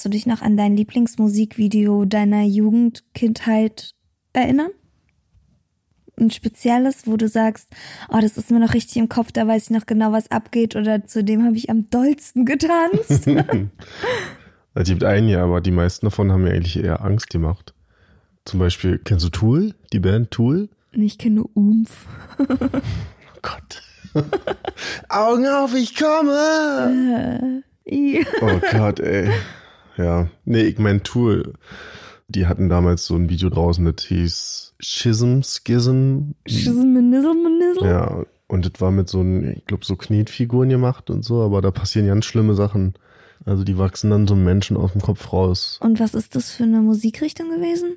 Kannst du dich noch an dein Lieblingsmusikvideo deiner Jugend, Kindheit erinnern? Ein spezielles, wo du sagst, oh, das ist mir noch richtig im Kopf, da weiß ich noch genau, was abgeht oder zu dem habe ich am dollsten getanzt. Es gibt einige, aber die meisten davon haben mir eigentlich eher Angst gemacht. Zum Beispiel, kennst du Tool? Die Band Tool? Ich kenne nur Umf. Oh Gott. Augen auf, ich komme! I. Oh Gott, ey. Ja. Nee, ich mein Tool. Die hatten damals so ein Video draußen, das hieß Schism, Schism. Menizzle. Ja, und das war mit so, ein, ich glaube, so Knetfiguren gemacht und so, aber da passieren ganz schlimme Sachen. Also die wachsen dann so Menschen aus dem Kopf raus. Und was ist das für eine Musikrichtung gewesen?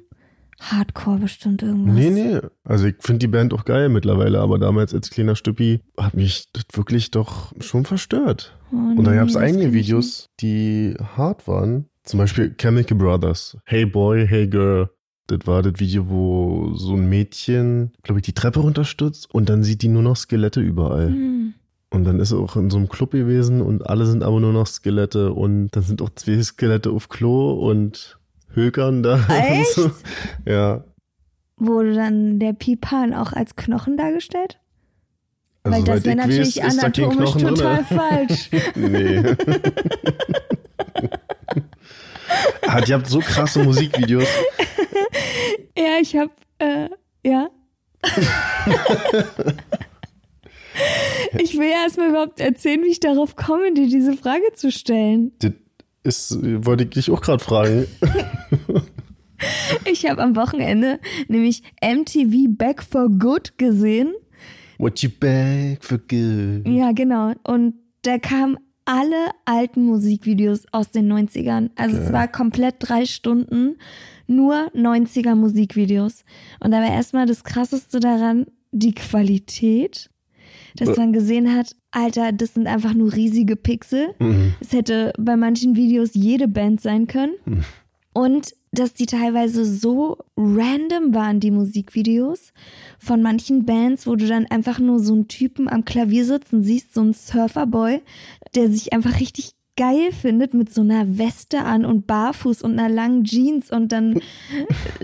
Hardcore bestimmt irgendwas. Nee, nee. Also ich finde die Band auch geil mittlerweile, aber damals als kleiner Stüppi hat mich das wirklich doch schon verstört. Oh, Und da nee, gab es kenn ich Videos, die hart waren. Zum Beispiel Chemical Brothers. Hey Boy, Hey Girl. Das war das Video, wo so ein Mädchen, glaube ich, die Treppe runterstürzt und dann sieht die nur noch Skelette überall. nicht. Hm. Und dann ist er auch in so einem Club gewesen und alle sind aber nur noch Skelette und dann sind auch zwei Skelette auf Klo und Hökern da. Echt? So. Ja. Wurde dann der Pipan auch als Knochen dargestellt? Weil das wäre ich natürlich weiß, anatomisch total falsch. Nee. Hat, ihr habt so krasse Musikvideos. Ja, ich hab, äh, ja. ich will ja erstmal überhaupt erzählen, wie ich darauf komme, dir diese Frage zu stellen. Das ist, wollte ich dich auch gerade fragen. Ich habe am Wochenende nämlich MTV Back for Good gesehen. What you back for good. Ja, genau. Und da kamen alle alten Musikvideos aus den 90ern. Also es war komplett drei Stunden nur 90er Musikvideos. Und da war erstmal das Krasseste daran, die Qualität. Dass man gesehen hat, Alter, das sind einfach nur riesige Pixel. Es hätte bei manchen Videos jede Band sein können. Und dass die teilweise so random waren, die Musikvideos von manchen Bands, wo du dann einfach nur so einen Typen am Klavier sitzen siehst, so einen Surferboy, der sich einfach richtig geil findet mit so einer Weste an und barfuß und einer langen Jeans und dann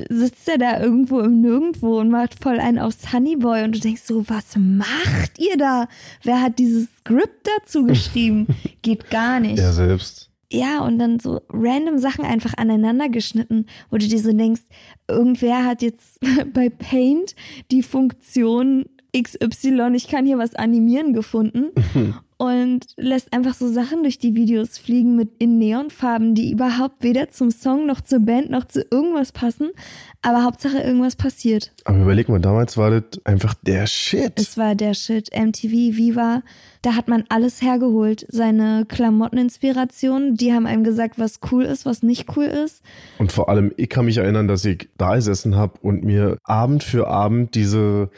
sitzt er da irgendwo im Nirgendwo und macht voll einen auf Sunnyboy und du denkst so, was macht ihr da? Wer hat dieses Skript dazu geschrieben? Geht gar nicht. Er selbst. Ja, und dann so random Sachen einfach aneinander geschnitten, wo du dir so denkst, irgendwer hat jetzt bei Paint die Funktion XY, ich kann hier was animieren gefunden und lässt einfach so Sachen durch die Videos fliegen mit in Neonfarben, die überhaupt weder zum Song noch zur Band noch zu irgendwas passen, aber Hauptsache irgendwas passiert. Aber überleg mal, damals war das einfach der Shit. Es war der Shit, MTV, Viva, da hat man alles hergeholt. Seine Klamotteninspirationen, die haben einem gesagt, was cool ist, was nicht cool ist. Und vor allem, ich kann mich erinnern, dass ich da gesessen habe und mir Abend für Abend diese,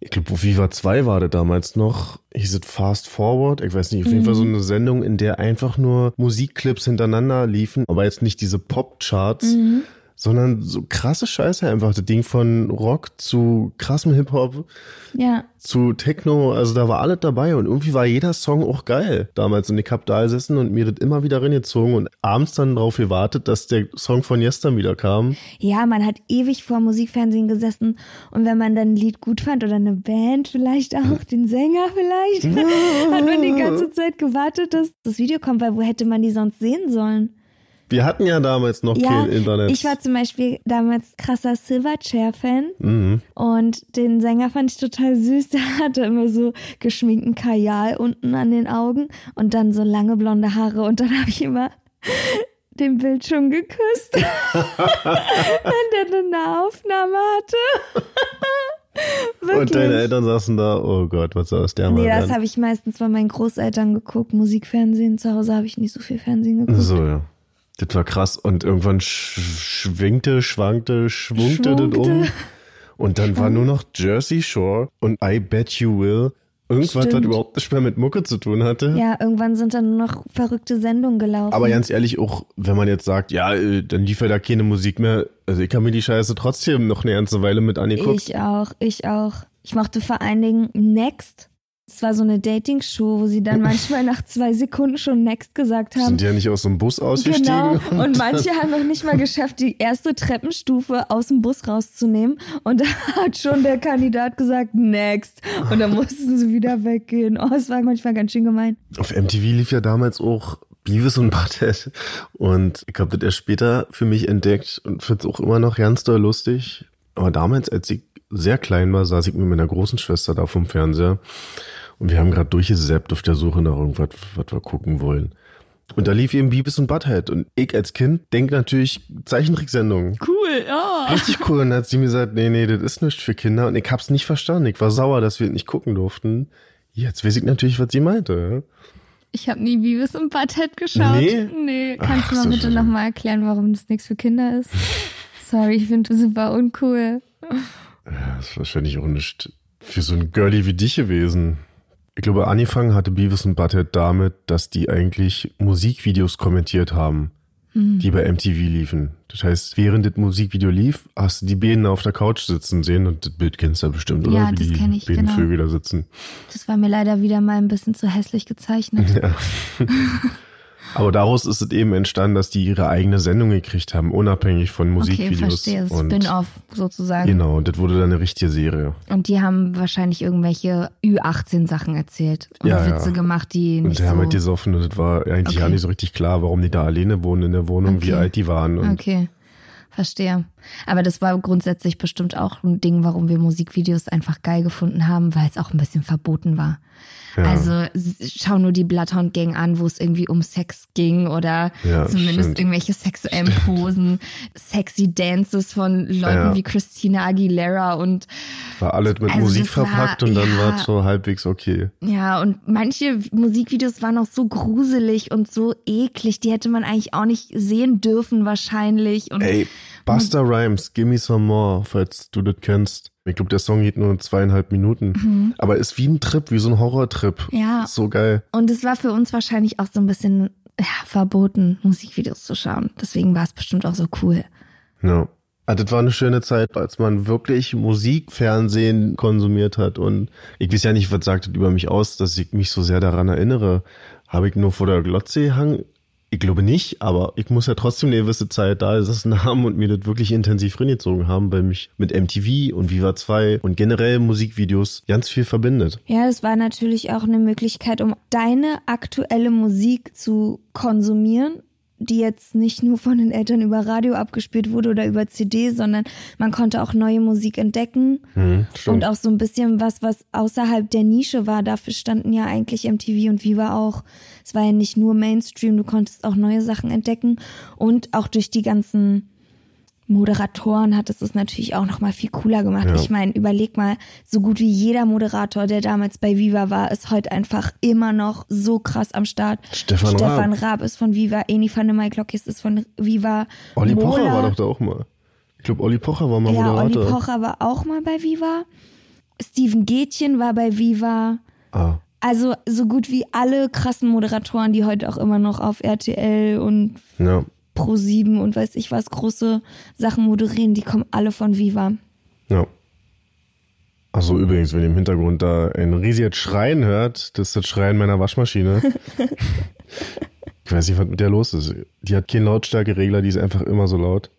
ich glaube, Viva 2 war das damals noch, hieß es Fast Forward, ich weiß nicht, auf jeden Fall so eine Sendung, in der einfach nur Musikclips hintereinander liefen, aber jetzt nicht diese Pop-Charts, sondern so krasse Scheiße einfach. Das Ding von Rock zu krassem Hip-Hop Ja, zu Techno, also da war alles dabei und irgendwie war jeder Song auch geil damals und ich hab da gesessen und mir das immer wieder reingezogen und abends dann darauf gewartet, dass der Song von gestern wieder kam. Ja, man hat ewig vor Musikfernsehen gesessen und wenn man dann ein Lied gut fand oder eine Band vielleicht auch, den Sänger vielleicht, hat man die ganze Zeit gewartet, dass das Video kommt, weil wo hätte man die sonst sehen sollen? Wir hatten ja damals noch Ja, kein Internet. ich war zum Beispiel damals krasser Silverchair-Fan mhm. und den Sänger fand ich total süß. Der hatte immer so geschminkten Kajal unten an den Augen und dann so lange blonde Haare und dann habe ich immer den Bildschirm geküsst, wenn der dann eine Aufnahme hatte. Wirklich. Und deine Eltern saßen da, oh Gott, was soll das der Nee, das habe ich meistens bei meinen Großeltern geguckt. Musikfernsehen. Zu Hause habe ich nicht so viel Fernsehen geguckt. So, ja. Das war krass. Und irgendwann sch schwinkte, schwankte, schwungte das um. Schwungte. Und dann war nur noch Jersey Shore und I Bet You Will. Irgendwas, was Stimmt. überhaupt nicht mehr mit Mucke zu tun hatte. Ja, irgendwann sind dann nur noch verrückte Sendungen gelaufen. Aber ganz ehrlich, auch wenn man jetzt sagt, ja, äh, dann lief ja da keine Musik mehr. Also ich habe mir die Scheiße trotzdem noch eine ganze Weile mit angeguckt. Ich auch, ich auch. Ich mochte vor allen Dingen Next. Es war so eine Dating-Show, wo sie dann manchmal nach zwei Sekunden schon Next gesagt haben. Sind die ja nicht aus dem Bus ausgestiegen? Genau. Und manche haben noch nicht mal geschafft, die erste Treppenstufe aus dem Bus rauszunehmen. Und da hat schon der Kandidat gesagt, next. Und dann mussten sie wieder weggehen. Oh, es war manchmal ganz schön gemein. Auf MTV lief ja damals auch Beavis und Butthead. Und ich habe das erst später für mich entdeckt und finde es auch immer noch ganz doll lustig. Aber damals, als ich sehr klein war, saß ich mit meiner großen Schwester da vom Fernseher. Und wir haben gerade durchgesappt auf der Suche nach irgendwas, was wir gucken wollen. Und da lief eben Beavis und Butthead. Und ich als Kind denk natürlich Zeichentricksendungen. Cool, ja. Richtig cool. Und dann hat sie mir gesagt, nee, nee, das ist nichts für Kinder. Und ich hab's nicht verstanden. Ich war sauer, dass wir nicht gucken durften. Jetzt weiß ich natürlich, was sie meinte. Ich habe nie Beavis und Butthead geschaut. Nee? Nee, kannst Ach, du mal bitte nochmal erklären, warum das nichts für Kinder ist? Sorry, ich finde das super uncool. Ja, das ist wahrscheinlich auch nicht für so ein Girlie wie dich gewesen. Ich glaube, angefangen hatte Beavis und Butthead damit, dass die eigentlich Musikvideos kommentiert haben, Hm. die bei MTV liefen. Das heißt, während das Musikvideo lief, hast du die Bienen auf der Couch sitzen sehen und das Bild kennst du ja bestimmt, oder? Ja, Wie das die kenn ich, beiden genau. Vögel da sitzen. Das war mir leider wieder mal ein bisschen zu hässlich gezeichnet. Ja. Aber daraus ist es eben entstanden, dass die ihre eigene Sendung gekriegt haben, unabhängig von Okay, Musikvideos. verstehe. Das und Spin-off sozusagen. Genau, und das wurde dann eine richtige Serie. Und die haben wahrscheinlich irgendwelche Ü18-Sachen erzählt und Ja, ja. Witze gemacht, die Und nicht die haben so... halt gesoffen und das war eigentlich Okay. auch nicht so richtig klar, warum die da alleine wohnen in der Wohnung, wie Okay. alt die waren. Und Okay, verstehe. Aber das war grundsätzlich bestimmt auch ein Ding, warum wir Musikvideos einfach geil gefunden haben, weil es auch ein bisschen verboten war. Ja. Also schau nur die Bloodhound Gang an, wo es irgendwie um Sex ging oder Ja, zumindest stimmt. irgendwelche sexuellen Posen, sexy Dances von Leuten Ja. wie Christina Aguilera und war alles mit Also Musik das war- verpackt und dann war es so halbwegs okay. ja, und manche Musikvideos waren auch so gruselig und so eklig, die hätte man eigentlich auch nicht sehen dürfen wahrscheinlich. Und Ey, Buster Rhymes, Gimme Some More, falls du das kennst. Ich glaube, der Song geht nur zweieinhalb Minuten. Aber ist wie ein Trip, wie so ein Horrortrip. Mhm. Ja. So geil. Und es war für uns wahrscheinlich auch so ein bisschen ja, verboten, Musikvideos zu schauen. Deswegen war es bestimmt auch so cool. Ja. Ah, das war eine schöne Zeit, als man wirklich Musikfernsehen konsumiert hat. Und ich weiß ja nicht, was sagt das über mich aus, dass ich mich so sehr daran erinnere. Habe ich nur vor der Glotze gehangen? Ich glaube nicht, aber ich muss ja trotzdem eine gewisse Zeit da gesessen haben und mir das wirklich intensiv reingezogen haben, weil mich mit MTV und Viva 2 und generell Musikvideos ganz viel verbindet. Ja, das war natürlich auch eine Möglichkeit, um deine aktuelle Musik zu konsumieren, die jetzt nicht nur von den Eltern über Radio abgespielt wurde oder über CD, sondern man konnte auch neue Musik entdecken Hm, stimmt. und auch so ein bisschen was, was außerhalb der Nische war. Dafür standen ja eigentlich MTV und Viva auch. Es war ja nicht nur Mainstream, du konntest auch neue Sachen entdecken und auch durch die ganzen Moderatoren hat es es natürlich auch noch mal viel cooler gemacht. Ja. Ich meine, überleg mal, so gut wie jeder Moderator, der damals bei Viva war, ist heute einfach immer noch so krass am Start. Stefan Stefan Raab. Raab ist von Viva, Eni van der Maiklokjes ist von Viva. Olli Pocher Mola- war doch da auch mal. Ich glaube, Olli Pocher war mal Ja, Olli Moderator. Pocher war auch mal bei Viva. Steven Gätchen war bei Viva. Ah, Also so gut wie alle krassen Moderatoren, die heute auch immer noch auf RTL und ja. Pro7 und weiß ich was große Sachen moderieren, die kommen alle von Viva. Ja. Achso, übrigens, wenn ihr im Hintergrund da ein riesiges Schreien hört, das ist das Schreien meiner Waschmaschine. ich weiß nicht, was mit der los ist. Die hat keinen Lautstärkeregler, die ist einfach immer so laut.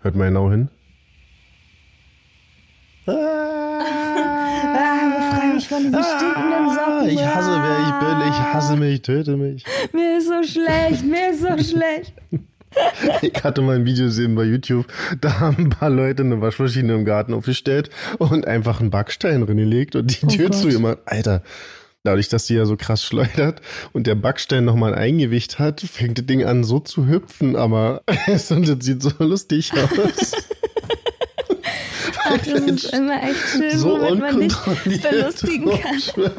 Hört mal genau hin. Ah, befreie mich von diesen stinkenden Socken. ich hasse, wer ich bin. Ich hasse mich, töte mich. Mir so schlecht, mir ist so schlecht. Ich hatte mal ein Video gesehen bei YouTube, da haben ein paar Leute eine Waschmaschine im Garten aufgestellt und einfach einen Backstein reingelegt und die Oh Tür Gott. zugemacht. Alter, dadurch, dass die ja so krass schleudert und der Backstein nochmal ein Eingewicht hat, fängt das Ding an so zu hüpfen, aber es sieht so lustig aus. Ach, das ist immer echt schön, so womit man dich belustigen kann.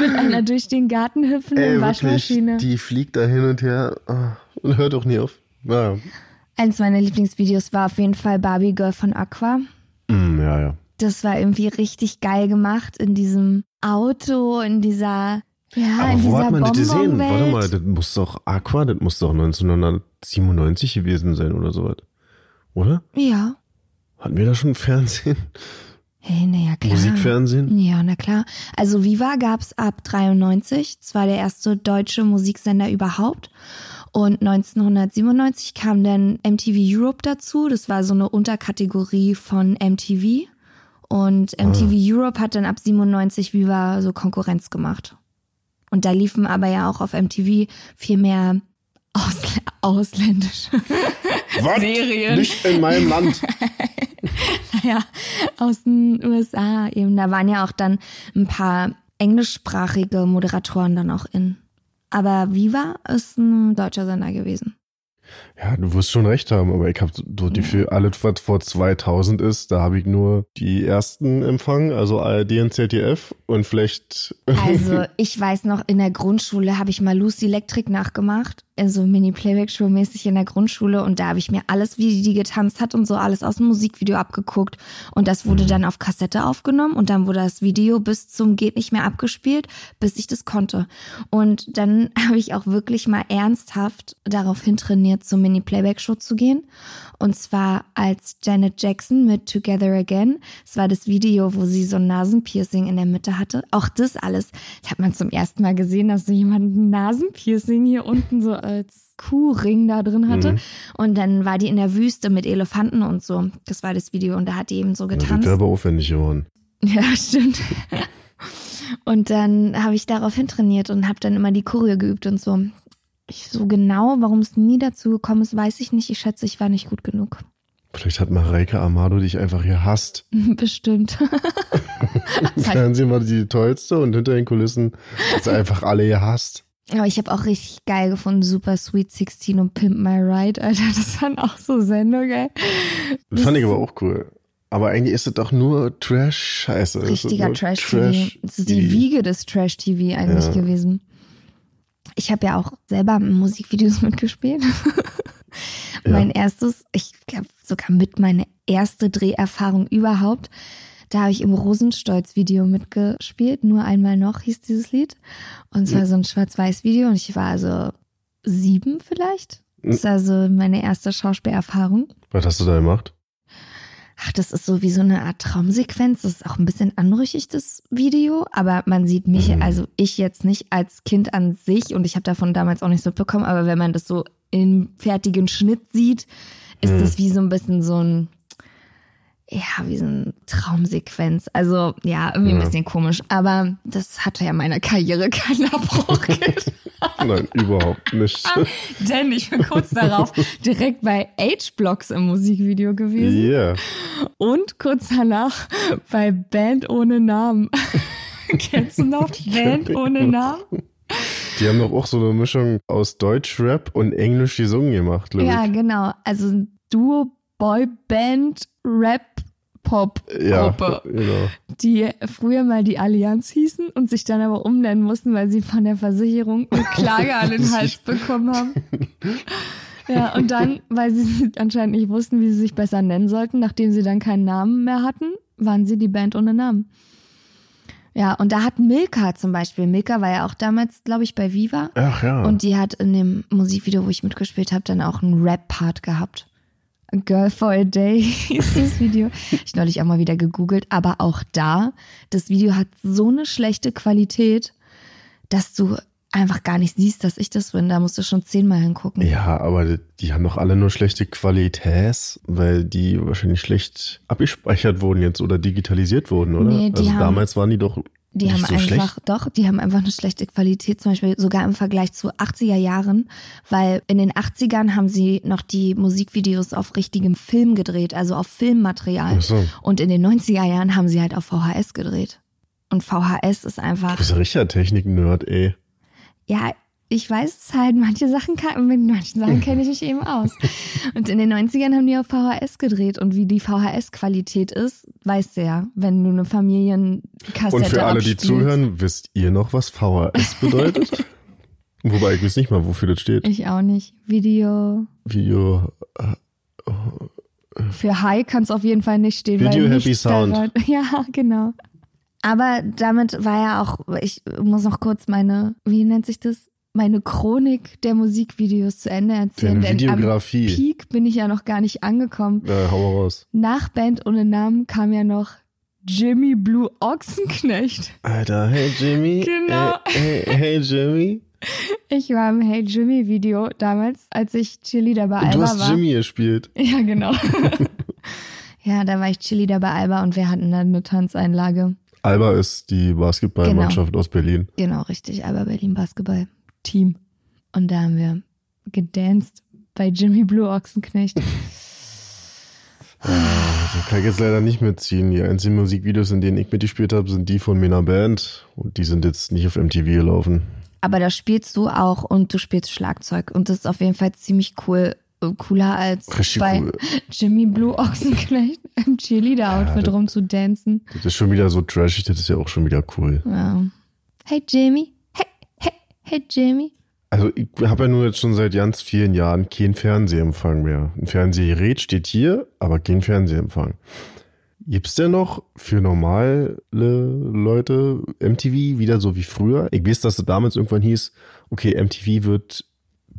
Mit einer durch den Garten hüpfenden Ey, Waschmaschine. wirklich, die fliegt da hin und her ah, und hört auch nie auf. Ja, Eins meiner Lieblingsvideos war auf jeden Fall Barbie Girl von Aqua. Mm, ja, ja. Das war irgendwie richtig geil gemacht in diesem Auto, in dieser, ja, Aber in wo dieser hat man das gesehen? Warte mal, das muss doch Aqua, das muss doch 1997 gewesen sein oder sowas. Oder? Ja. Hatten wir da schon Fernsehen? Hey, naja, klar. Musikfernsehen? Ja, na klar. Also Viva gab's ab 93. Das war der erste deutsche Musiksender überhaupt. Und 1997 kam dann MTV Europe dazu. Das war so eine Unterkategorie von MTV. Und MTV Europe hat dann ab 97 Viva so Konkurrenz gemacht. Und da liefen aber ja auch auf MTV viel mehr Ausl ausländische Was? Serien. Nicht in meinem Land. ja, aus den USA eben. Da waren ja auch dann ein paar englischsprachige Moderatoren dann auch in. Aber Viva ist ein deutscher Sender gewesen. Ja, du wirst schon recht haben, aber ich habe so die für alles, was vor 2000 ist, da habe ich nur die ersten empfangen, also ARD und ZDF und vielleicht Also ich weiß noch, in der Grundschule habe ich mal Lucy Electric nachgemacht. So Mini-Playback-Show mäßig in der Grundschule und da habe ich mir alles, wie die getanzt hat und so, alles aus dem Musikvideo abgeguckt. Und das wurde dann auf Kassette aufgenommen und dann wurde das Video bis zum geht nicht mehr abgespielt, bis ich das konnte. Und dann habe ich auch wirklich mal ernsthaft darauf hintrainiert, zur Mini-Playback-Show zu gehen. Und zwar als Janet Jackson mit Together Again. Es war das Video, wo sie so ein Nasenpiercing in der Mitte hatte. Auch das alles. Das hat man zum ersten Mal gesehen, dass so jemand ein Nasenpiercing hier unten so als Kuhring da drin hatte. Mhm. Und dann war die in der Wüste mit Elefanten und so. Das war das Video. Und da hat die eben so das getanzt. wäre aber aufwendig geworden. Ja, stimmt. Und dann habe ich daraufhin trainiert und habe dann immer die Choreo geübt und so. Ich, so genau, warum es nie dazu gekommen ist, weiß ich nicht. Ich schätze, ich war nicht gut genug. Vielleicht hat Mareike Amado dich einfach gehasst. Bestimmt. Im Fernsehen war die tollste und hinter den Kulissen hat sie einfach alle gehasst. Aber ich habe auch richtig geil gefunden, Super Sweet 16 und Pimp My Ride, Alter. Das waren auch so Sendungen, ey. Das fand ich aber auch cool. Aber eigentlich ist es doch nur Trash-Scheiße. Es Richtiger Trash-TV. Das ist die Wiege des Trash-TV eigentlich Ja. gewesen. Ich habe ja auch selber Musikvideos mitgespielt. mein erstes, ich glaube sogar mit meine erste Dreherfahrung überhaupt. Da habe ich im Rosenstolz-Video mitgespielt. Nur einmal noch hieß dieses Lied. Und es war so ein Schwarz-Weiß-Video und ich war also sieben vielleicht. Das war so meine erste Schauspielerfahrung. Was hast du da gemacht? Ach, das ist so wie so eine Art Traumsequenz. Das ist auch ein bisschen anrüchig, das Video. Aber man sieht mich, Mhm. also ich jetzt nicht als Kind an sich und ich habe davon damals auch nichts mitbekommen. Aber wenn man das so im fertigen Schnitt sieht, ist Mhm. das wie so ein bisschen so ein, ja, wie so eine Traumsequenz. Also ja, irgendwie ein Ja. bisschen komisch. Aber das hatte ja meiner Karriere keinen Abbruch getan. Nein, überhaupt nicht. Denn ich bin kurz darauf direkt bei H-Blocks im Musikvideo gewesen. Yeah. Und kurz danach bei Band ohne Namen. Kennst du noch Band ohne Namen? Die haben doch auch so eine Mischung aus Deutsch-Rap und Englisch gesungen gemacht, glaube Ja, ich. genau. Also ein Duo Boyband Rap Pop Ja, Gruppe, genau. die früher mal die Allianz hießen und sich dann aber umnennen mussten, weil sie von der Versicherung eine Klage an den Hals bekommen haben. Ja, und dann, weil sie anscheinend nicht wussten, wie sie sich besser nennen sollten, nachdem sie dann keinen Namen mehr hatten, waren sie die Band ohne Namen. Ja, und da hat Milka zum Beispiel, Milka war ja auch damals, glaube ich, bei Viva. Ach ja. Und die hat in dem Musikvideo, wo ich mitgespielt habe, dann auch einen Rap-Part gehabt. Girl for a Day hieß das Video. Ich neulich auch mal wieder gegoogelt, aber auch da, das Video hat so eine schlechte Qualität, dass du einfach gar nicht siehst, dass ich das bin. Da musst du schon zehnmal hingucken. ja, aber die, haben doch alle nur schlechte Qualität, weil die wahrscheinlich schlecht abgespeichert wurden jetzt oder digitalisiert wurden, oder? Nee, also haben- damals waren die doch Die Nicht haben so einfach, schlecht? doch, die haben einfach eine schlechte Qualität, zum Beispiel sogar im Vergleich zu 80er Jahren, weil in den 80ern haben sie noch die Musikvideos auf richtigem Film gedreht, also auf Filmmaterial. Ach so. Und in den 90er Jahren haben sie halt auf VHS gedreht. Und VHS ist Du einfach, bist ein richtiger Technik-Nerd, ey. ja, ich weiß es halt, manche Sachen kann, mit manchen Sachen kenne ich mich eben aus. Und in den 90ern haben die auf VHS gedreht und wie die VHS-Qualität ist, weißt du ja, wenn du eine Familienkassette Und für alle, die abspielst. zuhören, wisst ihr noch, was VHS bedeutet? Wobei ich weiß nicht mal, wofür das steht. Ich auch nicht. Video. Video. Für High kann es auf jeden Fall nicht stehen. Video Happy Sound. daran- Ja, genau. Aber damit war ja auch, ich muss noch kurz meine, wie nennt sich das? Meine Chronik der Musikvideos zu Ende erzählen. Deine denn am Videografie. Peak bin ich ja noch gar nicht angekommen. Äh, hau mal raus. Nach Band ohne Namen kam ja noch Jimmy Blue Ochsenknecht. Alter, hey Jimmy. Genau. Hey, hey, hey Jimmy. Ich war im Hey Jimmy Video damals, als ich Cheerleader bei Und Alba du hast war. Jimmy gespielt. Ja, genau. ja, da war ich Cheerleader bei Alba und wir hatten dann eine Tanzeinlage. Alba ist die Basketballmannschaft aus Berlin. Genau, richtig. Alba Berlin Basketball Team. Und da haben wir gedanced bei Jimmy Blue Ochsenknecht. Da kann ich jetzt leider nicht mitziehen. Die einzigen Musikvideos, in denen ich mitgespielt habe, sind die von meiner Band. Und die sind jetzt nicht auf MTV gelaufen. Aber da spielst du auch und du spielst Schlagzeug. Und das ist auf jeden Fall ziemlich cool. äh, Cooler als Richtig bei cool. Jimmy Blue Ochsenknecht im Cheerleader-Outfit das- rumzudancen. Das ist schon wieder so trashig, das ist ja auch schon wieder cool. Ja. Hey Jimmy. Hey, Jimmy. Also ich habe ja nur jetzt schon seit ganz vielen Jahren keinen Fernsehempfang mehr. Ein Fernsehgerät steht hier, aber kein Fernsehempfang. Gibt's denn noch für normale Leute MTV wieder so wie früher? Ich weiß, dass es damals irgendwann hieß, okay, MTV wird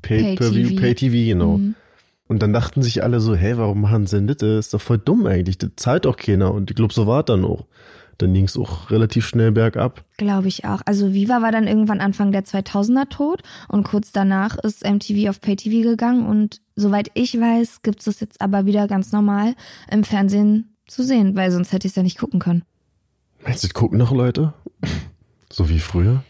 Pay-TV. Pay-TV, genau. Mhm. Und dann dachten sich alle so, hey, warum machen sie denn das? Das ist doch voll dumm eigentlich. Das zahlt doch keiner. Und ich glaube, so war es dann auch. Dann ging's auch relativ schnell bergab. Glaube ich auch. Also Viva war dann irgendwann Anfang der 2000er tot und kurz danach ist MTV auf PayTV gegangen und soweit ich weiß, gibt es das jetzt aber wieder ganz normal im Fernsehen zu sehen, weil sonst hätte ich es ja nicht gucken können. Meinst du, gucken noch Leute? So wie früher?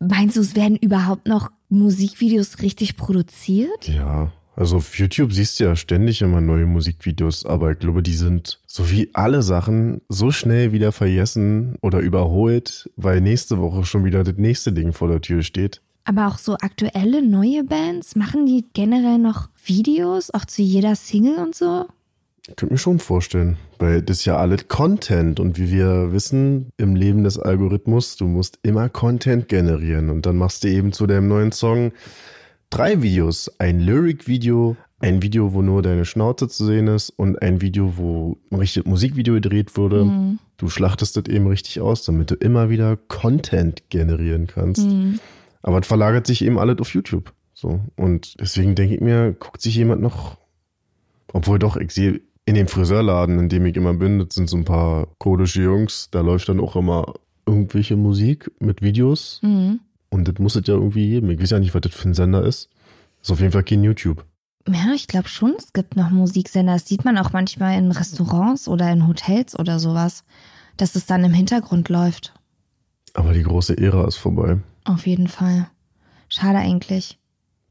Meinst du, es werden überhaupt noch Musikvideos richtig produziert? Ja, also auf YouTube siehst du ja ständig immer neue Musikvideos, aber ich glaube, die sind so wie alle Sachen so schnell wieder vergessen oder überholt, weil nächste Woche schon wieder das nächste Ding vor der Tür steht. Aber auch so aktuelle neue Bands, machen die generell noch Videos, auch zu jeder Single und so? Ich könnte mir schon vorstellen, weil das ist ja alles Content und wie wir wissen im Leben des Algorithmus, du musst immer Content generieren und dann machst du eben zu deinem neuen Song drei Videos. Ein Lyric-Video, ein Video, wo nur deine Schnauze zu sehen ist und ein Video, wo ein richtiges Musikvideo gedreht wurde. Mhm. Du schlachtest das eben richtig aus, damit du immer wieder Content generieren kannst. Mhm. Aber es verlagert sich eben alles auf YouTube. So. Und deswegen denke ich mir, guckt sich jemand noch. Obwohl doch, ich sehe in dem Friseurladen, in dem ich immer bin, das sind so ein paar kodische Jungs, da läuft dann auch immer irgendwelche Musik mit Videos. Mhm. Und das muss es ja irgendwie geben. Ich weiß ja nicht, was das für ein Sender ist. ist auf jeden Fall kein YouTube. Ja, ich glaube schon, es gibt noch Musiksender. Das sieht man auch manchmal in Restaurants oder in Hotels oder sowas, dass es dann im Hintergrund läuft. Aber die große Ära ist vorbei. Auf jeden Fall. Schade eigentlich.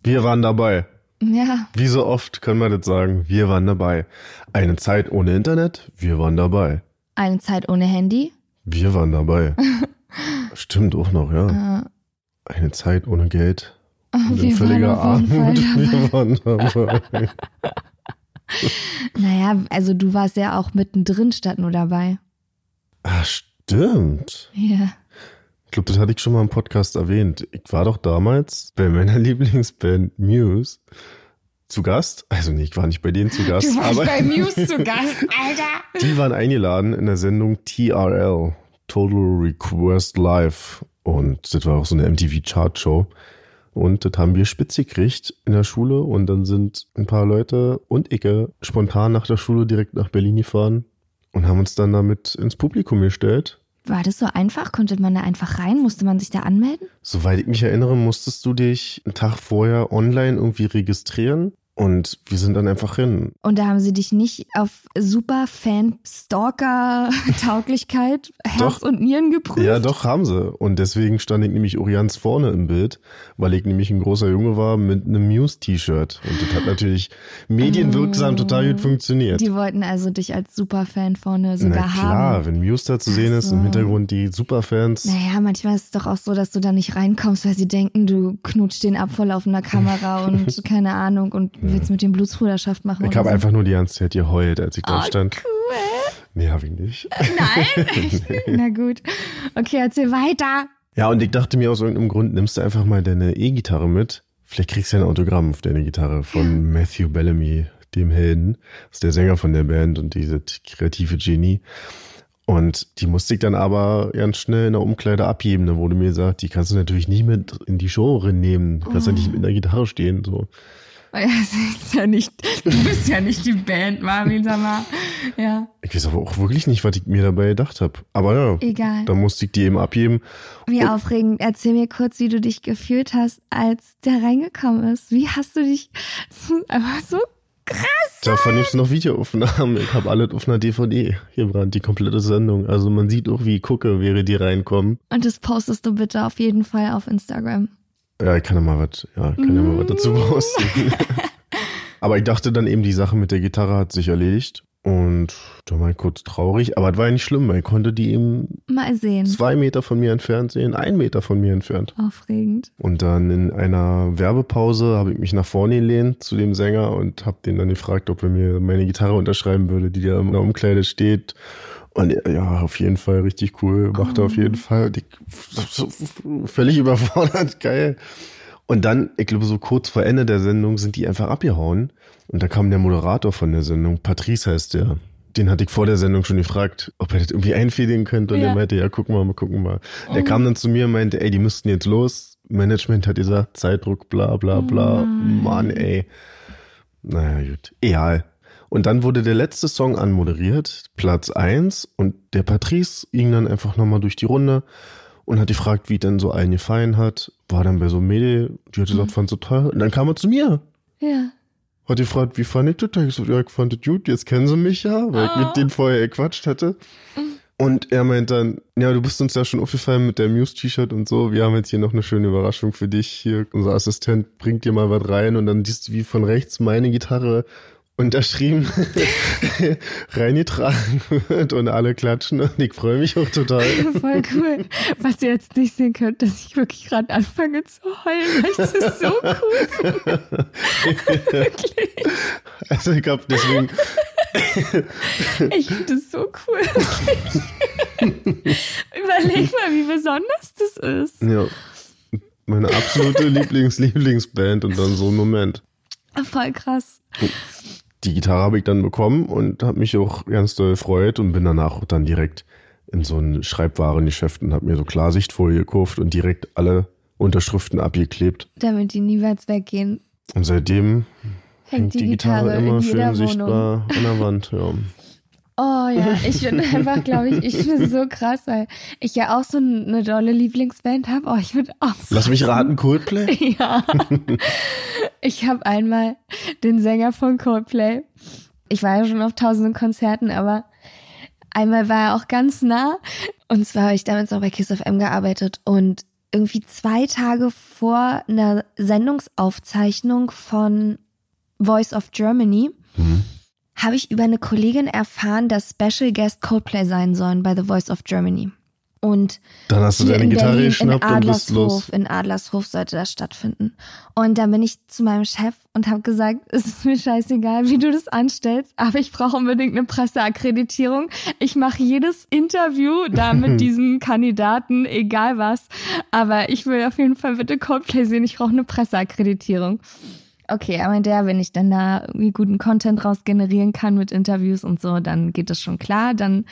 Wir waren dabei. Ja, Wie so oft können wir das sagen, wir waren dabei. Eine Zeit ohne Internet, wir waren dabei. eine Zeit ohne Handy. Wir waren dabei. Stimmt auch noch, ja. Eine Zeit ohne Geld. Und in wir völliger Armut. Wir waren dabei. Naja, also du warst ja auch mittendrin statt nur dabei. Ah, stimmt. Ja. Ich glaube, das hatte ich schon mal im Podcast erwähnt. Ich war doch damals bei meiner Lieblingsband Muse zu Gast. Also nee, ich war nicht bei denen zu Gast, aber Muse zu Gast, Alter. die waren eingeladen in der Sendung TRL, Total Request Live. Und das war auch so eine MTV-Chart-Show. Und das haben wir spitz gekriegt in der Schule. Und dann sind ein paar Leute und Icke spontan nach der Schule direkt nach Berlin gefahren und haben uns dann damit ins Publikum gestellt. War das so einfach? Konnte man da einfach rein? Musste man sich da anmelden? Soweit ich mich erinnere, musstest du dich einen Tag vorher online irgendwie registrieren. Und wir sind dann einfach hin. Und da haben sie dich nicht auf super Fan-Stalker-Tauglichkeit Herz und Nieren geprüft? Ja, doch, haben sie. Und deswegen stand ich nämlich Orians vorne im Bild, weil ich nämlich ein großer Junge war mit einem Muse-T-Shirt. Und das hat natürlich medienwirksam oh, total gut funktioniert. Die wollten also dich als Superfan vorne sogar Na klar, haben. wenn Muse da zu sehen so. ist, im Hintergrund die Superfans. Naja, manchmal ist es doch auch so, dass du da nicht reinkommst, weil sie denken, du knutscht den ab vor laufender Kamera und keine Ahnung und willst mit dem Blutsbruderschaft machen. Ich habe einfach nur die ganze Zeit geheult, als ich da oh, stand. Cool. Nee, hab ich nicht. Nein? Na gut. Okay, erzähl weiter. Ja, und ich dachte mir aus irgendeinem Grund, nimmst du einfach mal deine E-Gitarre mit. Vielleicht kriegst du ja ein Autogramm auf deine Gitarre von Matthew Bellamy, dem Helden. Das ist der Sänger von der Band und diese kreative Genie. Und die musste ich dann aber ganz schnell in der Umkleide abgeben. Da wurde mir gesagt, die kannst du natürlich nicht mit in die Show nehmen. Du kannst oh. ja nicht mit der Gitarre stehen. So. Ja, nicht, du bist ja nicht die Band, Marvin, sag mal. Ja. Ich weiß aber auch wirklich nicht, was ich mir dabei gedacht habe. Aber ja, Egal. da musste ich die eben abgeben. Wie Und aufregend. Erzähl mir kurz, wie du dich gefühlt hast, als der reingekommen ist. Wie hast du dich, einfach so krass. Davon gibt es noch Videoaufnahmen. Ich habe alles auf einer DVD hier gebrannt, die komplette Sendung. Also man sieht auch, wie ich gucke, während die reinkommen. Und das postest du bitte auf jeden Fall auf Instagram. Ja, ich kann ja mal was, ja, kann ja mal was dazu posten. aber ich dachte dann eben, die Sache mit der Gitarre hat sich erledigt. Und da war ich kurz traurig, aber es war ja nicht schlimm, weil ich konnte die eben mal sehen. Zwei Meter von mir entfernt sehen, ein Meter von mir entfernt. Aufregend. Und dann in einer Werbepause habe ich mich nach vorne gelehnt zu dem Sänger und habe den dann gefragt, ob er mir meine Gitarre unterschreiben würde, die da in der Umkleide steht. Und ja, auf jeden Fall richtig cool. Macht oh. auf jeden Fall. Die, völlig überfordert, geil. Und dann, ich glaube, so kurz vor Ende der Sendung sind die einfach abgehauen. Und da kam der Moderator von der Sendung, Patrice heißt der. Den hatte ich vor der Sendung schon gefragt, ob er das irgendwie einfädeln könnte. Und ja. er meinte, ja, gucken wir mal, gucken wir mal. Oh. Der kam dann zu mir und meinte, ey, die müssten jetzt los. Management hat gesagt, Zeitdruck, bla, bla, bla. Oh Mann, ey. Naja, gut. Egal. Und dann wurde der letzte Song anmoderiert, Platz 1, und der Patrice ging dann einfach nochmal durch die Runde und hat gefragt, wie denn so allen gefallen hat. War dann bei so einem Mädel, die hat gesagt, mhm. fand so toll. Und dann kam er zu mir. Ja. Hat gefragt, wie fand ich das? Ich so, ja, ich fand das gut, jetzt kennen sie mich ja, weil oh. ich mit ah. denen vorher gequatscht hatte. Mhm. Und er meint dann, ja, du bist uns ja schon aufgefallen mit der Muse-T-Shirt und so. Wir haben jetzt hier noch eine schöne Überraschung für dich. Hier, unser Assistent bringt dir mal was rein und dann siehst du, wie von rechts meine Gitarre unterschrieben reingetragen wird und alle klatschen und ich freue mich auch total. Voll cool. Was ihr jetzt nicht sehen könnt, dass ich wirklich gerade anfange zu heulen, weil das ist so cool. wirklich. Also ich glaube deswegen. ich finde das so cool. Überleg mal, wie besonders das ist. Ja. Meine absolute Lieblings-Lieblingsband und dann so ein Moment. Voll krass. Oh die Gitarre habe ich dann bekommen und habe mich auch ganz doll gefreut und bin danach dann direkt in so ein Schreibwarengeschäft und habe mir so Klarsichtfolie gekauft und direkt alle Unterschriften abgeklebt. Damit die niemals weggehen. Und seitdem hängt, hängt die, die, Gitarre, Gitarre immer schön Wohnung. sichtbar an der Wand. Ja. Oh ja, ich bin einfach, glaube ich, ich bin so krass, weil ich ja auch so eine dolle Lieblingsband habe. Oh, ich würde auch. Lass mich raten, Coldplay? Ja. ich habe einmal den Sänger von Coldplay. Ich war ja schon auf tausenden Konzerten, aber einmal war er auch ganz nah. Und zwar habe ich damals noch bei Kiss of M gearbeitet und irgendwie zwei Tage vor einer Sendungsaufzeichnung von Voice of Germany. Mhm habe ich über eine Kollegin erfahren, dass Special Guest Coldplay sein sollen bei The Voice of Germany. Und dann hast du deine Gitarre Berlin, geschnappt in und bist los. In Adlershof sollte das stattfinden. Und dann bin ich zu meinem Chef und habe gesagt, es ist mir scheißegal, wie du das anstellst, aber ich brauche unbedingt eine Presseakkreditierung. Ich mache jedes Interview da mit diesen Kandidaten, egal was. Aber ich will auf jeden Fall bitte Coldplay sehen. Ich brauche eine Presseakkreditierung. Okay, aber der, wenn ich dann da irgendwie guten Content raus generieren kann mit Interviews und so, dann geht das schon klar. Dann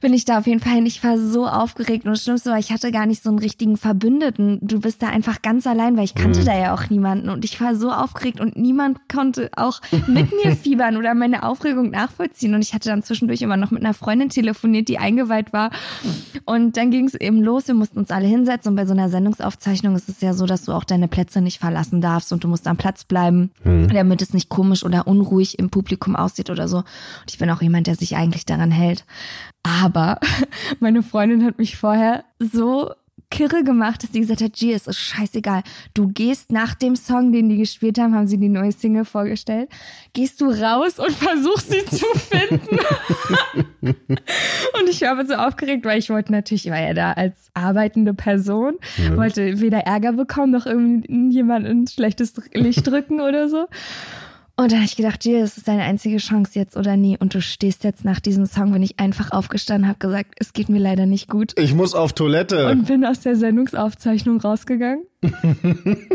bin ich da auf jeden Fall hin. Ich war so aufgeregt und das Schlimmste war, ich hatte gar nicht so einen richtigen Verbündeten. Du bist da einfach ganz allein, weil ich kannte mhm. da ja auch niemanden und ich war so aufgeregt und niemand konnte auch mit mir fiebern oder meine Aufregung nachvollziehen. Und ich hatte dann zwischendurch immer noch mit einer Freundin telefoniert, die eingeweiht war. Und dann ging es eben los. Wir mussten uns alle hinsetzen und bei so einer Sendungsaufzeichnung ist es ja so, dass du auch deine Plätze nicht verlassen darfst und du musst am Platz bleiben bleiben, damit es nicht komisch oder unruhig im Publikum aussieht oder so. Und ich bin auch jemand, der sich eigentlich daran hält. Aber meine Freundin hat mich vorher so kirre gemacht, dass sie gesagt hat, G, es ist scheißegal. Du gehst nach dem Song, den die gespielt haben, haben sie die neue Single vorgestellt, gehst du raus und versuchst sie zu finden. und ich war aber so aufgeregt, weil ich wollte natürlich, ich war ja da als arbeitende Person, Ja. wollte weder Ärger bekommen, noch irgendwie jemand ins schlechtes Licht drücken oder so. Und da habe ich gedacht, Jill, das ist deine einzige Chance jetzt oder nie. Und du stehst jetzt nach diesem Song, bin ich einfach aufgestanden, habe gesagt, es geht mir leider nicht gut. Ich muss auf Toilette. Und bin aus der Sendungsaufzeichnung rausgegangen.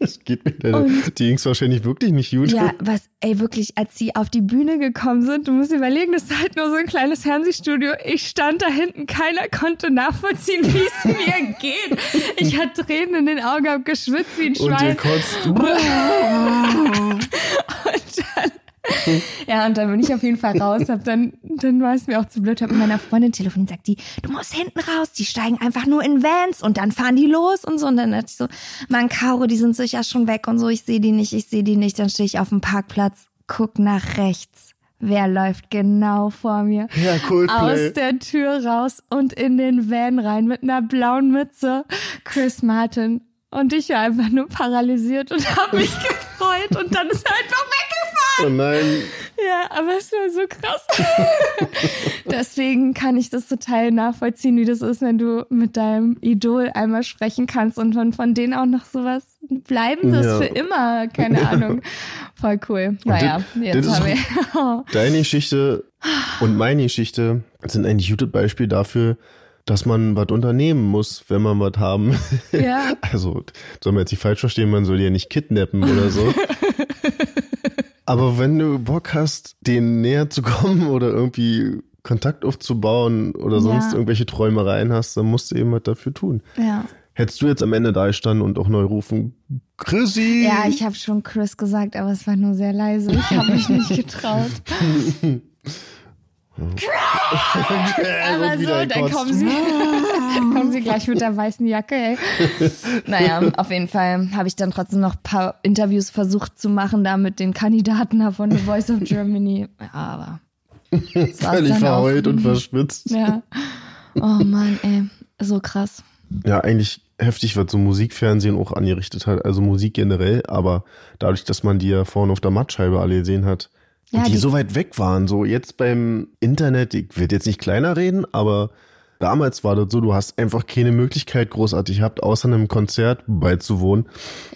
Es geht mir leider. Die ging's wahrscheinlich wirklich nicht gut. Ja, was, ey, wirklich, als sie auf die Bühne gekommen sind, du musst dir überlegen, das ist halt nur so ein kleines Fernsehstudio. Ich stand da hinten, keiner konnte nachvollziehen, wie es mir geht. Ich hatte Tränen in den Augen, hab geschwitzt wie ein Und ihr Schwein. kotzt. Ja, und dann bin ich auf jeden Fall raus. Hab dann, dann war es mir auch zu blöd. Hab mit meiner Freundin telefoniert, sagt die, du musst hinten raus. Die steigen einfach nur in Vans und dann fahren die los und so. Und dann dachte ich so, Mann, Caro, die sind sicher schon weg und so. Ich sehe die nicht, ich sehe die nicht. Dann stehe ich auf dem Parkplatz, guck nach rechts. Wer läuft genau vor mir? Ja, Coldplay. Aus der Tür raus und in den Van rein mit einer blauen Mütze. Chris Martin. Und ich war einfach nur paralysiert und habe mich gefreut und dann ist er einfach weggefahren. Oh nein. Ja, aber es war so krass. Deswegen kann ich das total nachvollziehen, wie das ist, wenn du mit deinem Idol einmal sprechen kannst und von, von denen auch noch sowas Bleibendes Ja. für immer. Keine Ahnung. Voll cool. Naja, das- jetzt das haben wir. Deine Geschichte und meine Geschichte sind eigentlich gutes Beispiel dafür, dass man was unternehmen muss, wenn man was haben. Ja. Also, soll man jetzt nicht falsch verstehen, man soll die ja nicht kidnappen oder so. Aber wenn du Bock hast, denen näher zu kommen oder irgendwie Kontakt aufzubauen oder sonst Ja. irgendwelche Träumereien hast, dann musst du eben was dafür tun. Ja. Hättest du jetzt am Ende da gestanden und auch neu rufen, Chrissy! Ja, ich habe schon Chris gesagt, aber es war nur sehr leise. Ich habe mich nicht getraut. Aber so, dann kommen sie, kommen sie gleich mit der weißen Jacke, ey. Naja, auf jeden Fall habe ich dann trotzdem noch ein paar Interviews versucht zu machen, da mit den Kandidaten da von The Voice of Germany. Ja, aber. Völlig dann auch. verheult und verschwitzt. Ja. Oh Mann, ey. So krass. Ja, eigentlich heftig, was so Musikfernsehen auch angerichtet hat. Also Musik generell, aber dadurch, dass man die ja vorne auf der Mattscheibe alle gesehen hat. Und Ja, die, die- so weit weg waren. So jetzt beim Internet, ich will jetzt nicht kleiner reden, aber damals war das so, du hast einfach keine Möglichkeit großartig gehabt, außer einem Konzert beizuwohnen.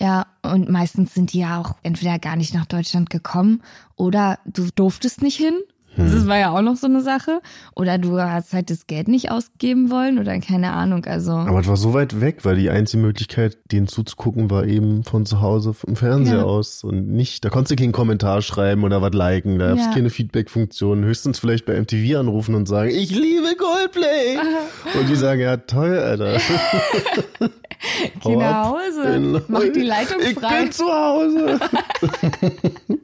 Ja, und meistens sind die ja auch entweder gar nicht nach Deutschland gekommen oder du durftest nicht hin. Das war ja auch noch so eine Sache. Oder du hast halt das Geld nicht ausgeben wollen oder keine Ahnung. Also Aber es war so weit weg, weil die einzige Möglichkeit, denen zuzugucken, war eben von zu Hause vom Fernseher Ja. aus und nicht, da konntest du keinen Kommentar schreiben oder was liken, da Ja. keine Feedback-Funktion, höchstens vielleicht bei MTV anrufen und sagen, ich liebe Coldplay! und die sagen, ja toll, Alter. geh nach. Hause, mach die Leitung ich frei. bin zu Hause.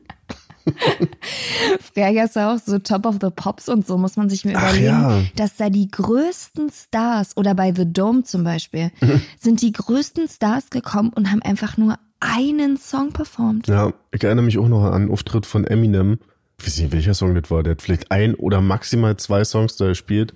Früher gab's ja auch so Top of the Pops und so, muss man sich Ach überlegen, ja. dass da die größten Stars oder bei The Dome zum Beispiel, sind die größten Stars gekommen und haben einfach nur einen Song performt. Ja, ich erinnere mich auch noch an einen Auftritt von Eminem. Ich weiß nicht, welcher Song das war. Der hat vielleicht ein oder maximal zwei Songs da gespielt.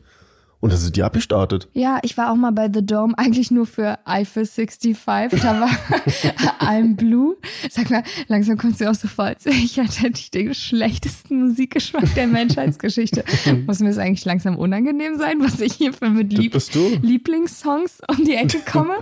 Und das ist die abgestartet. Ja, ich war auch mal bei The Dome, eigentlich nur für Eiffel 65. Da war I'm Blue. Sag mal, langsam kommst du auch so vor, als ich hatte ich den schlechtesten Musikgeschmack der Menschheitsgeschichte. Muss mir das eigentlich langsam unangenehm sein, was ich hier für mit Lieb. Lieblingssongs um die Ecke komme?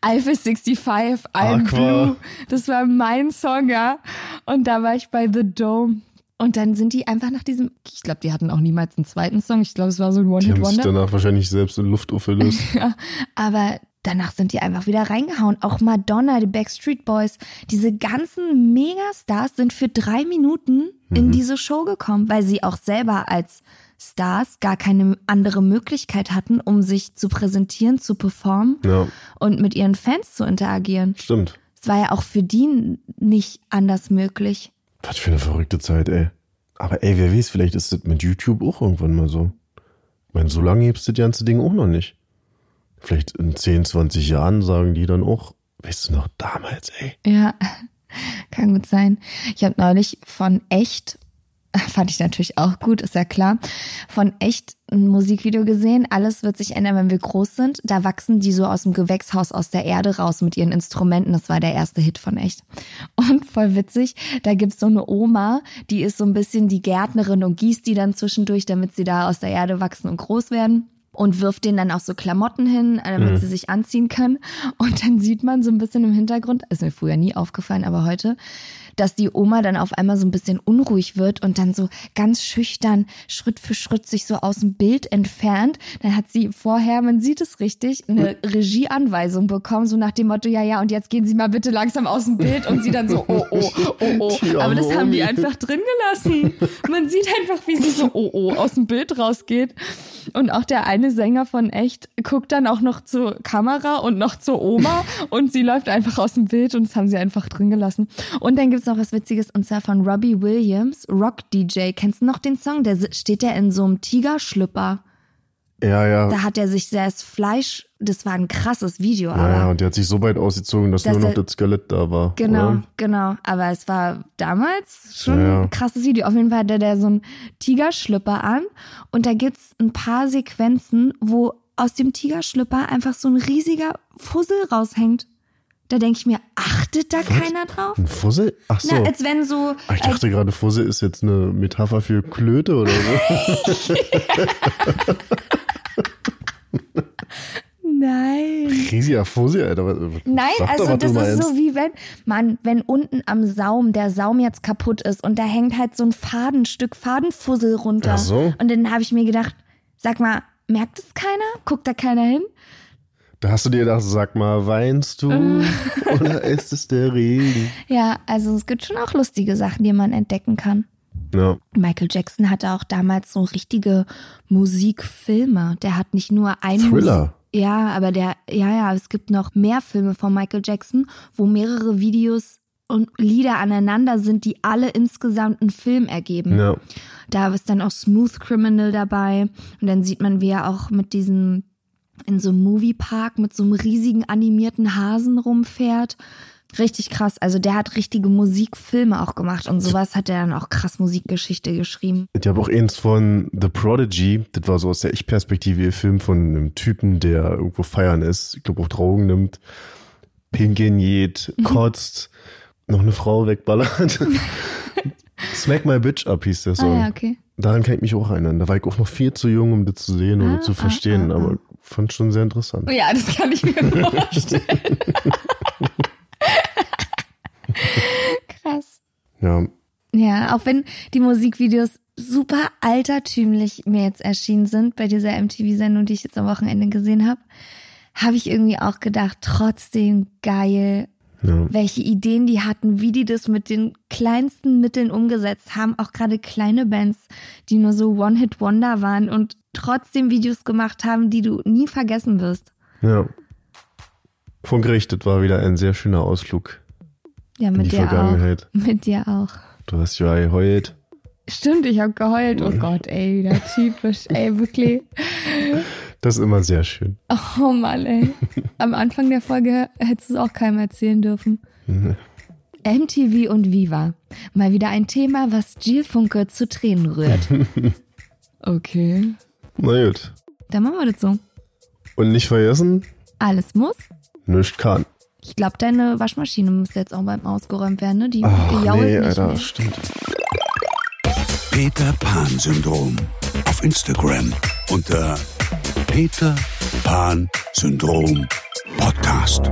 Eiffel 65, I'm Aqua. Blue. Das war mein Song, ja. Und da war ich bei The Dome. Und dann sind die einfach nach diesem, ich glaube, die hatten auch niemals einen zweiten Song. Ich glaube, es war so ein Die haben sich One-Hit-Wonder. danach wahrscheinlich selbst in Luft aufgelöst. Ja, aber danach sind die einfach wieder reingehauen. Auch Madonna, die Backstreet Boys, diese ganzen Megastars sind für drei Minuten in diese Show gekommen, weil sie auch selber als Stars gar keine andere Möglichkeit hatten, um sich zu präsentieren, zu performen ja, und mit ihren Fans zu interagieren. stimmt. Es war ja auch für die nicht anders möglich. Was für eine verrückte Zeit, ey. Aber ey, wer weiß, vielleicht ist das mit YouTube auch irgendwann mal so. Ich meine, so lange gibt's das ganze Ding auch noch nicht. Vielleicht in 10, 20 Jahren sagen die dann auch, weißt du noch, damals, ey. Ja, Kann gut sein. Ich habe neulich von echt, fand ich natürlich auch gut, ist ja klar, von echt ein Musikvideo gesehen. Alles wird sich ändern, wenn wir groß sind. Da wachsen die so aus dem Gewächshaus, aus der Erde raus mit ihren Instrumenten. Das war der erste Hit von echt. Und voll witzig, da gibt's so eine Oma, die ist so ein bisschen die Gärtnerin und gießt die dann zwischendurch, damit sie da aus der Erde wachsen und groß werden und wirft denen dann auch so Klamotten hin, äh, damit mhm. sie sich anziehen können. Und dann sieht man so ein bisschen im Hintergrund, ist mir früher nie aufgefallen, aber heute, dass die Oma dann auf einmal so ein bisschen unruhig wird und dann so ganz schüchtern Schritt für Schritt sich so aus dem Bild entfernt. Dann hat sie vorher, man sieht es richtig, eine Regieanweisung bekommen, so nach dem Motto, ja, ja, und jetzt gehen Sie mal bitte langsam aus dem Bild und sie dann so, oh, oh, oh, oh. Aber das haben die einfach drin gelassen. Man sieht einfach, wie sie so, oh, oh, aus dem Bild rausgeht. Und auch der eine Sänger von Echt guckt dann auch noch zur Kamera und noch zur Oma und sie läuft einfach aus dem Bild und das haben sie einfach drin gelassen. Und dann gibt's noch was Witziges und zwar von Robbie Williams, Rock DJ. Kennst du noch den Song? Der steht ja in so einem Tigerschlüpper. Ja, ja. Da hat er sich das Fleisch, das war ein krasses Video. Ja, aber ja, und der hat sich so weit ausgezogen, dass, dass nur noch das Skelett da war. Genau, oder? genau. Aber es war damals schon ja, ein krasses Video. Auf jeden Fall hat der so einen Tigerschlüpper an und da gibt's ein paar Sequenzen, wo aus dem Tigerschlüpper einfach so ein riesiger Fussel raushängt. Da denke ich mir, achtet da Was? keiner drauf? Ein Fussel? Ach so. Na, als wenn so. Ach, ich dachte gerade, Fussel ist jetzt eine Metapher für Klöte oder so. Nein. Riesiger Fussel, Alter. Nein, also doch, das ist meinst. so wie wenn, man, wenn unten am Saum der Saum jetzt kaputt ist und da hängt halt so ein Fadenstück Fadenfussel runter. Ach so. Und dann habe ich mir gedacht, sag mal, merkt es keiner? Guckt da keiner hin? Da hast du dir gedacht, sag mal, weinst du oder ist es der Regen? Ja, also es gibt schon auch lustige Sachen, die man entdecken kann. Ja. Michael Jackson hatte auch damals so richtige Musikfilme. Der hat nicht nur einen Thriller. Musik ja, aber der, ja, ja, es gibt noch mehr Filme von Michael Jackson, wo mehrere Videos und Lieder aneinander sind, die alle insgesamt einen Film ergeben. Ja. Da ist dann auch Smooth Criminal dabei. Und dann sieht man, wie er auch mit diesem in so einem Moviepark mit so einem riesigen animierten Hasen rumfährt. Richtig krass. Also der hat richtige Musikfilme auch gemacht und sowas hat er dann auch krass Musikgeschichte geschrieben. Ich habe auch eins von The Prodigy, das war so aus der Ich-Perspektive, ihr Film von einem Typen, der irgendwo feiern ist, ich glaube auch Drogen nimmt, Pinkeln geht, kotzt, noch eine Frau wegballert. Smack My Bitch Up hieß der Song. Ah, ja, okay. Daran kann ich mich auch erinnern. Da war ich auch noch viel zu jung, um das zu sehen ah, oder zu verstehen, ah, ah, aber ah. fand schon sehr interessant. Oh ja, das kann ich mir vorstellen. Krass. Ja. Ja, auch wenn die Musikvideos super altertümlich mir jetzt erschienen sind bei dieser MTV-Sendung, die ich jetzt am Wochenende gesehen habe, habe ich irgendwie auch gedacht, trotzdem geil, ja. welche Ideen die hatten, wie die das mit den kleinsten Mitteln umgesetzt haben. Auch gerade kleine Bands, die nur so One-Hit-Wonder waren und trotzdem Videos gemacht haben, die du nie vergessen wirst. Ja. Von gerichtet war wieder ein sehr schöner Ausflug. Ja, mit dir auch. Mit dir auch. Du hast ja geheult. Stimmt, ich habe geheult. Oh Gott, ey, wieder typisch. ey, wirklich. Das ist immer sehr schön. Oh Mann, ey. Am Anfang der Folge hättest du es auch keinem erzählen dürfen. MTV und Viva. Mal wieder ein Thema, was Jill Funke zu Tränen rührt. Okay. Na gut. Dann machen wir das so. Und nicht vergessen. Alles muss. Nicht kann. Ich glaube, deine Waschmaschine muss jetzt auch beim ausgeräumt werden, ne? Die Ach, jault nee, nicht Alter, mehr. stimmt. Peter Pan Syndrom auf Instagram unter Peter Pan Syndrom Podcast.